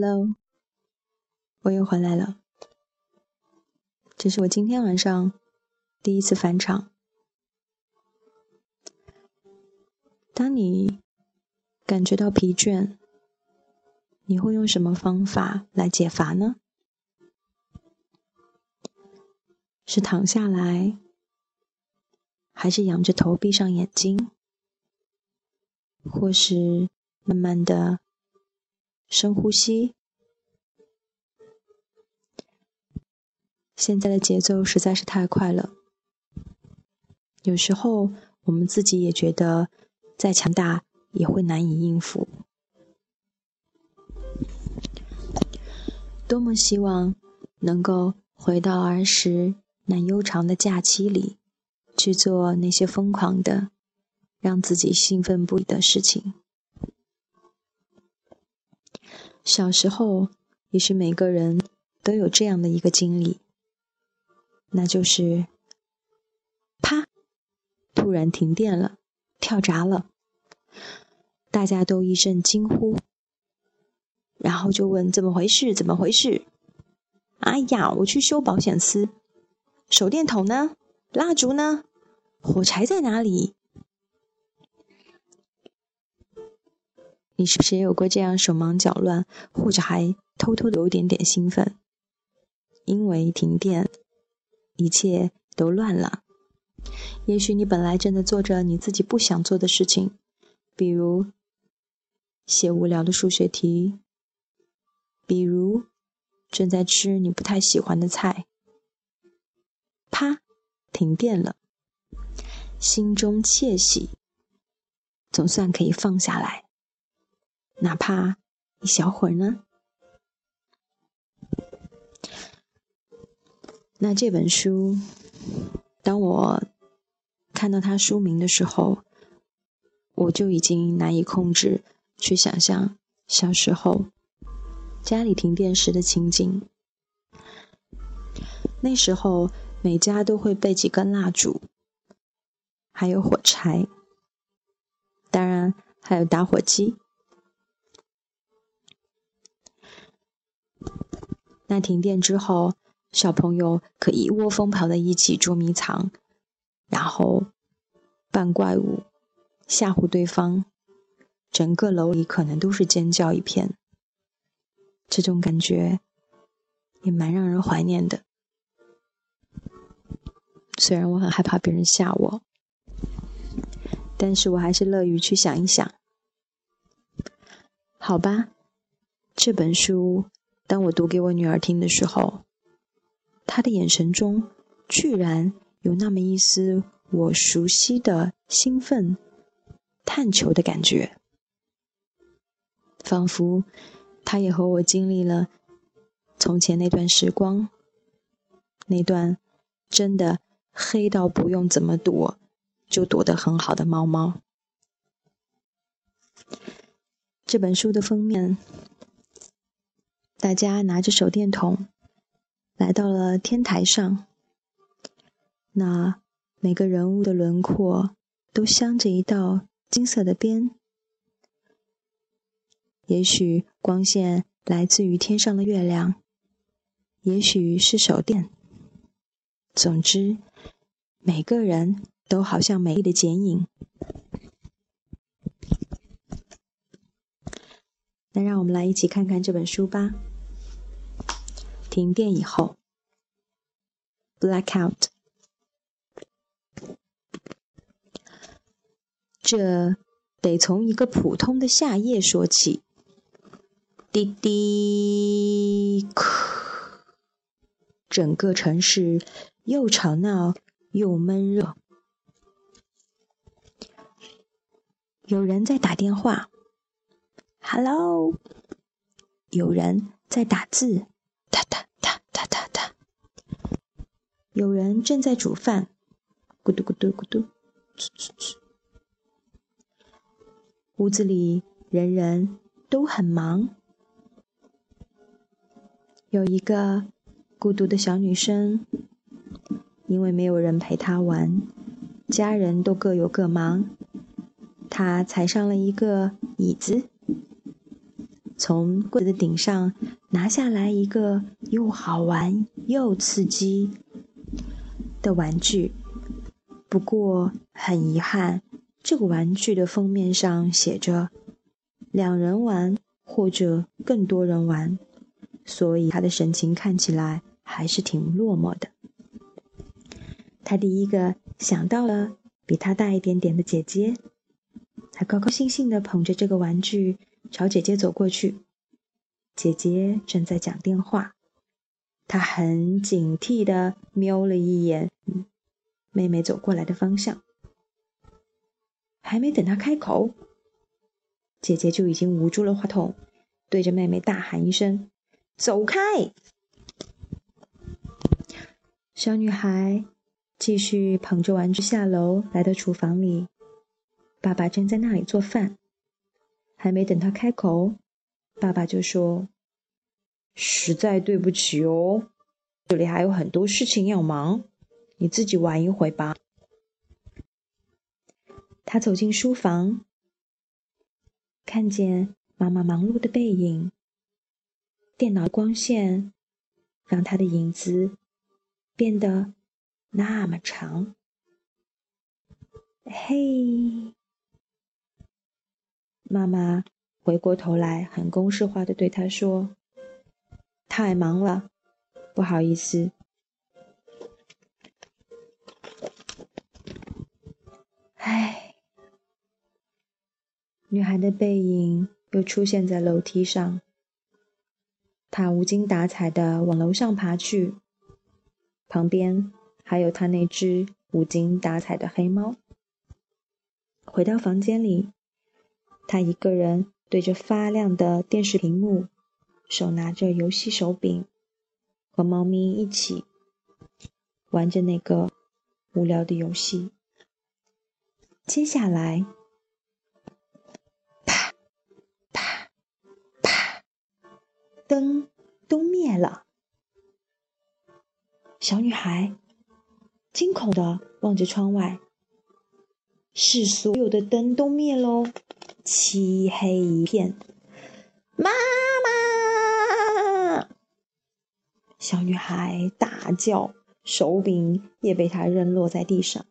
Hello，我又回来了。这是我今天晚上第一次返场。当你感觉到疲倦，你会用什么方法来解乏呢？是躺下来，还是仰着头闭上眼睛，或是慢慢的深呼吸？现在的节奏实在是太快了，有时候我们自己也觉得。再强大也会难以应付。多么希望能够回到儿时那悠长的假期里，去做那些疯狂的、让自己兴奋不已的事情。小时候，也许每个人都有这样的一个经历，那就是啪，突然停电了。跳闸了，大家都一阵惊呼，然后就问怎么回事？怎么回事？哎呀，我去修保险丝，手电筒呢？蜡烛呢？火柴在哪里？你是不是也有过这样手忙脚乱，或者还偷偷的有一点点兴奋？因为停电，一切都乱了。也许你本来正在做着你自己不想做的事情，比如写无聊的数学题，比如正在吃你不太喜欢的菜。啪，停电了，心中窃喜，总算可以放下来，哪怕一小会儿呢。那这本书，当我。看到它书名的时候，我就已经难以控制，去想象小时候家里停电时的情景。那时候每家都会备几根蜡烛，还有火柴，当然还有打火机。那停电之后，小朋友可一窝蜂跑在一起捉迷藏。然后扮怪物，吓唬对方，整个楼里可能都是尖叫一片。这种感觉也蛮让人怀念的。虽然我很害怕别人吓我，但是我还是乐于去想一想。好吧，这本书当我读给我女儿听的时候，她的眼神中居然。有那么一丝我熟悉的兴奋、探求的感觉，仿佛他也和我经历了从前那段时光，那段真的黑到不用怎么躲就躲得很好的猫猫。这本书的封面，大家拿着手电筒来到了天台上。那每个人物的轮廓都镶着一道金色的边，也许光线来自于天上的月亮，也许是手电。总之，每个人都好像美丽的剪影。那让我们来一起看看这本书吧。停电以后，Blackout。这得从一个普通的夏夜说起。滴滴，整个城市又吵闹又闷热。有人在打电话，Hello。有人在打字，哒哒哒哒哒。有人正在煮饭，咕嘟咕嘟咕嘟，呲呲呲。屋子里人人都很忙，有一个孤独的小女生，因为没有人陪她玩，家人都各有各忙，她踩上了一个椅子，从柜子顶上拿下来一个又好玩又刺激的玩具。不过很遗憾，这个玩具的封面上写着“两人玩或者更多人玩”，所以他的神情看起来还是挺落寞的。他第一个想到了比他大一点点的姐姐，他高高兴兴地捧着这个玩具。朝姐姐走过去，姐姐正在讲电话，他很警惕地瞄了一眼妹妹走过来的方向。还没等他开口，姐姐就已经捂住了话筒，对着妹妹大喊一声：“走开！”小女孩继续捧着玩具下楼，来到厨房里，爸爸正在那里做饭。还没等他开口，爸爸就说：“实在对不起哦，这里还有很多事情要忙，你自己玩一会吧。”他走进书房，看见妈妈忙碌的背影，电脑光线让他的影子变得那么长。嘿。妈妈回过头来，很公式化的对他说：“太忙了，不好意思。”唉，女孩的背影又出现在楼梯上，她无精打采的往楼上爬去，旁边还有她那只无精打采的黑猫。回到房间里。他一个人对着发亮的电视屏幕，手拿着游戏手柄，和猫咪一起玩着那个无聊的游戏。接下来，啪啪啪，灯都灭了。小女孩惊恐的望着窗外，是所有的灯都灭喽。漆黑一片，妈妈！小女孩大叫，手柄也被她扔落在地上。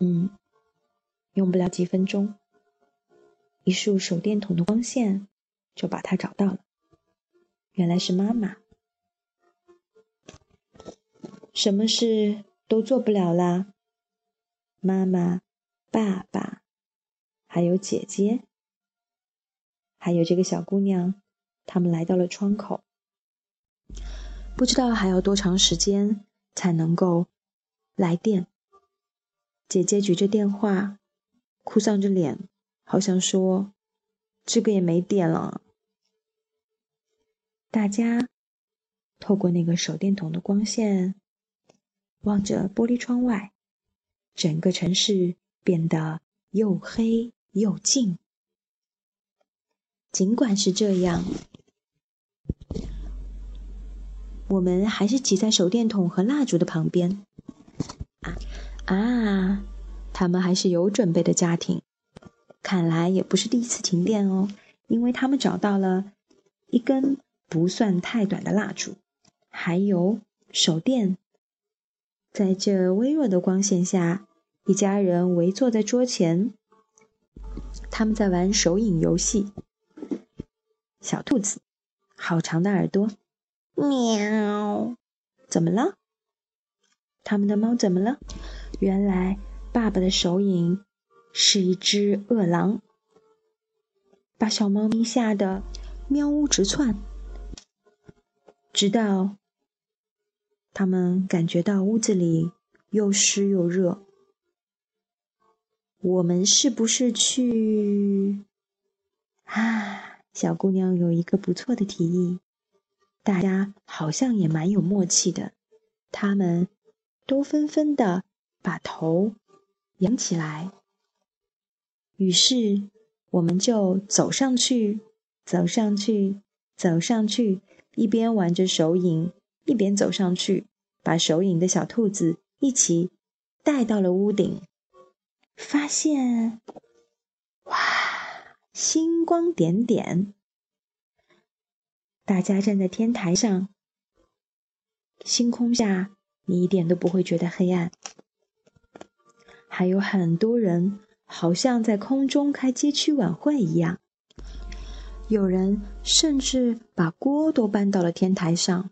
嗯，用不了几分钟，一束手电筒的光线就把她找到了。原来是妈妈，什么事都做不了啦。妈妈，爸爸。还有姐姐，还有这个小姑娘，他们来到了窗口。不知道还要多长时间才能够来电。姐姐举着电话，哭丧着脸，好像说：“这个也没电了。”大家透过那个手电筒的光线，望着玻璃窗外，整个城市变得又黑。又静。尽管是这样，我们还是挤在手电筒和蜡烛的旁边。啊啊！他们还是有准备的家庭，看来也不是第一次停电哦，因为他们找到了一根不算太短的蜡烛，还有手电。在这微弱的光线下，一家人围坐在桌前。他们在玩手影游戏。小兔子，好长的耳朵，喵！怎么了？他们的猫怎么了？原来爸爸的手影是一只饿狼，把小猫咪吓得喵呜直窜。直到他们感觉到屋子里又湿又热。我们是不是去？啊，小姑娘有一个不错的提议，大家好像也蛮有默契的，他们都纷纷的把头仰起来。于是，我们就走上去，走上去，走上去，一边玩着手影，一边走上去，把手影的小兔子一起带到了屋顶。发现，哇！星光点点。大家站在天台上，星空下，你一点都不会觉得黑暗。还有很多人，好像在空中开街区晚会一样。有人甚至把锅都搬到了天台上，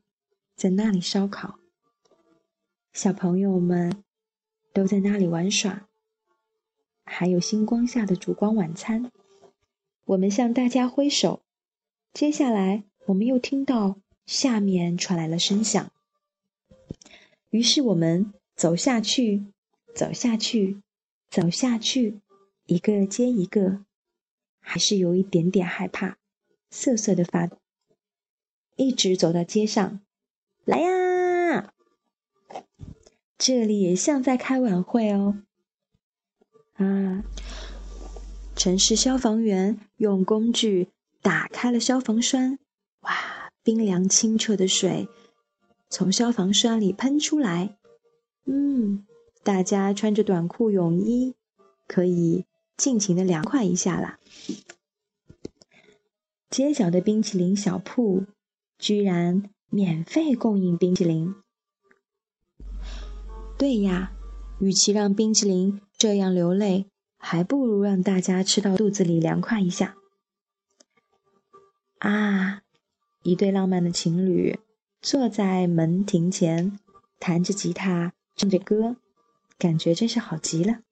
在那里烧烤。小朋友们都在那里玩耍，还有星光下的烛光晚餐。我们向大家挥手。接下来，我们又听到下面传来了声响。于是我们走下去，走下去，走下去，一个接一个，还是有一点点害怕，瑟瑟的发抖。一直走到街上，来呀！这里也像在开晚会哦。啊！城市消防员用工具打开了消防栓，哇！冰凉清澈的水从消防栓里喷出来。嗯，大家穿着短裤泳衣，可以尽情的凉快一下啦。街角的冰淇淋小铺居然免费供应冰淇淋。对呀，与其让冰淇淋这样流泪，还不如让大家吃到肚子里凉快一下。啊，一对浪漫的情侣坐在门庭前，弹着吉他，唱着歌，感觉真是好极了。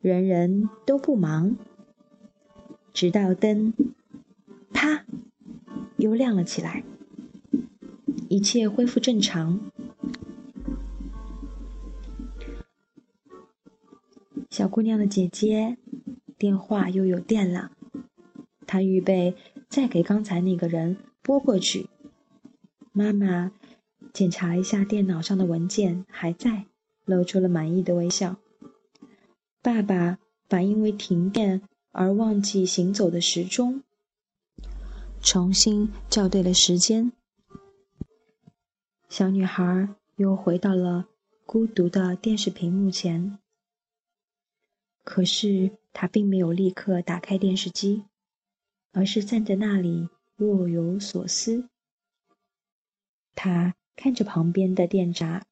人人都不忙，直到灯啪又亮了起来，一切恢复正常。小姑娘的姐姐电话又有电了，她预备再给刚才那个人拨过去。妈妈检查一下电脑上的文件，还在，露出了满意的微笑。爸爸把因为停电而忘记行走的时钟重新校对了时间。小女孩又回到了孤独的电视屏幕前。可是他并没有立刻打开电视机，而是站在那里若有所思。他看着旁边的电闸，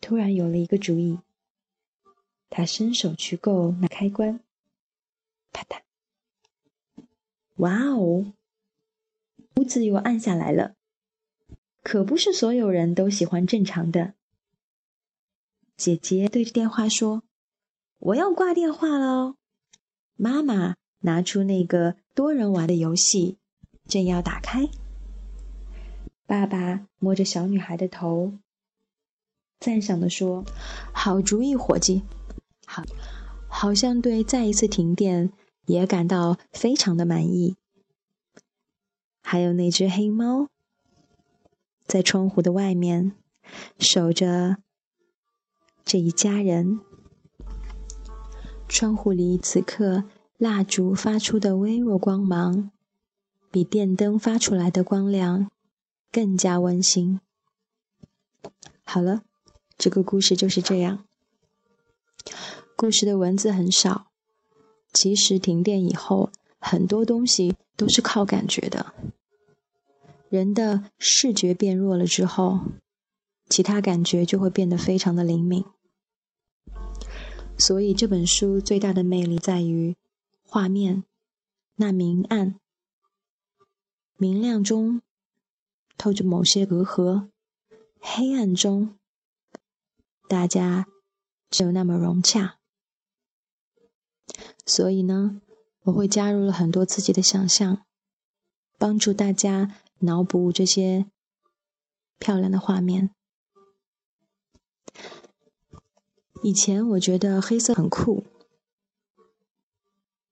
突然有了一个主意。他伸手去够那开关，啪嗒！哇哦，屋子又暗下来了。可不是所有人都喜欢正常的。姐姐对着电话说。我要挂电话喽！妈妈拿出那个多人玩的游戏，正要打开。爸爸摸着小女孩的头，赞赏地说：“好主意，伙计！好，好像对再一次停电也感到非常的满意。”还有那只黑猫，在窗户的外面守着这一家人。窗户里此刻蜡烛发出的微弱光芒，比电灯发出来的光亮更加温馨。好了，这个故事就是这样。故事的文字很少，其实停电以后，很多东西都是靠感觉的。人的视觉变弱了之后，其他感觉就会变得非常的灵敏。所以这本书最大的魅力在于画面，那明暗、明亮中透着某些隔阂，黑暗中大家只有那么融洽。所以呢，我会加入了很多自己的想象，帮助大家脑补这些漂亮的画面。以前我觉得黑色很酷，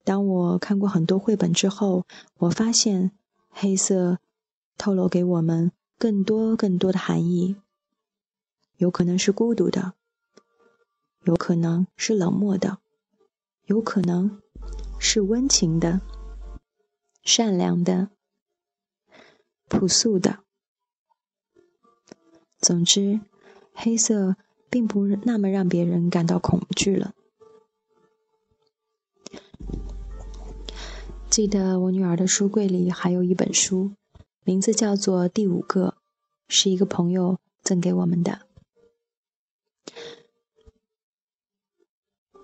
当我看过很多绘本之后，我发现黑色透露给我们更多更多的含义。有可能是孤独的，有可能是冷漠的，有可能是温情的、善良的、朴素的。总之，黑色。并不那么让别人感到恐惧了。记得我女儿的书柜里还有一本书，名字叫做《第五个》，是一个朋友赠给我们的。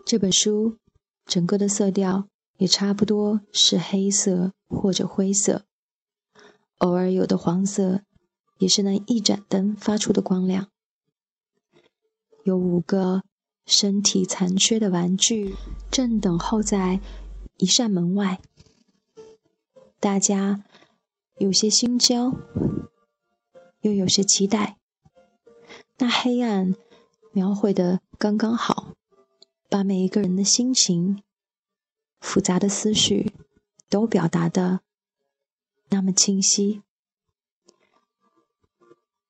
这本书整个的色调也差不多是黑色或者灰色，偶尔有的黄色，也是那一盏灯发出的光亮。有五个身体残缺的玩具正等候在一扇门外，大家有些心焦，又有些期待。那黑暗描绘的刚刚好。把每一个人的心情、复杂的思绪都表达的那么清晰，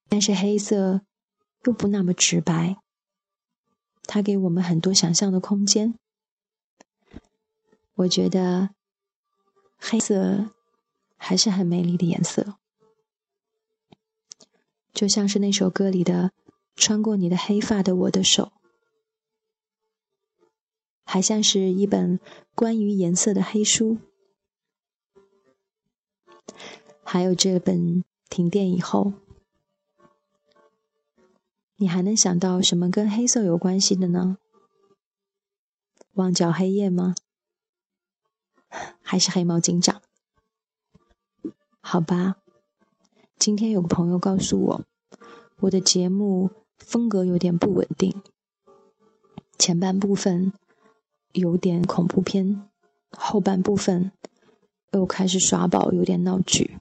但是黑色又不那么直白，它给我们很多想象的空间。我觉得黑色还是很美丽的颜色，就像是那首歌里的“穿过你的黑发的我的手”。还像是一本关于颜色的黑书，还有这本停电以后，你还能想到什么跟黑色有关系的呢？旺角黑夜吗？还是黑猫警长？好吧，今天有个朋友告诉我，我的节目风格有点不稳定，前半部分。有点恐怖片，后半部分又开始耍宝，有点闹剧。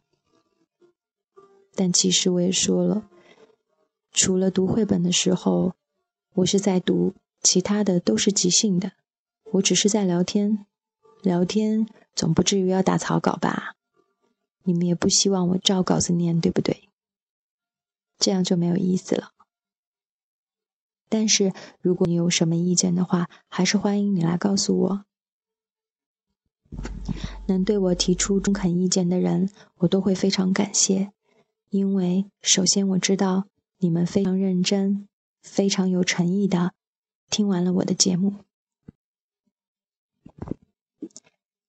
但其实我也说了，除了读绘本的时候，我是在读，其他的都是即兴的。我只是在聊天，聊天总不至于要打草稿吧？你们也不希望我照稿子念，对不对？这样就没有意思了。但是，如果你有什么意见的话，还是欢迎你来告诉我。能对我提出中肯意见的人，我都会非常感谢，因为首先我知道你们非常认真、非常有诚意的听完了我的节目。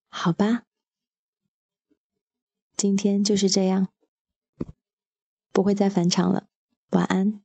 好吧，今天就是这样，不会再返场了。晚安。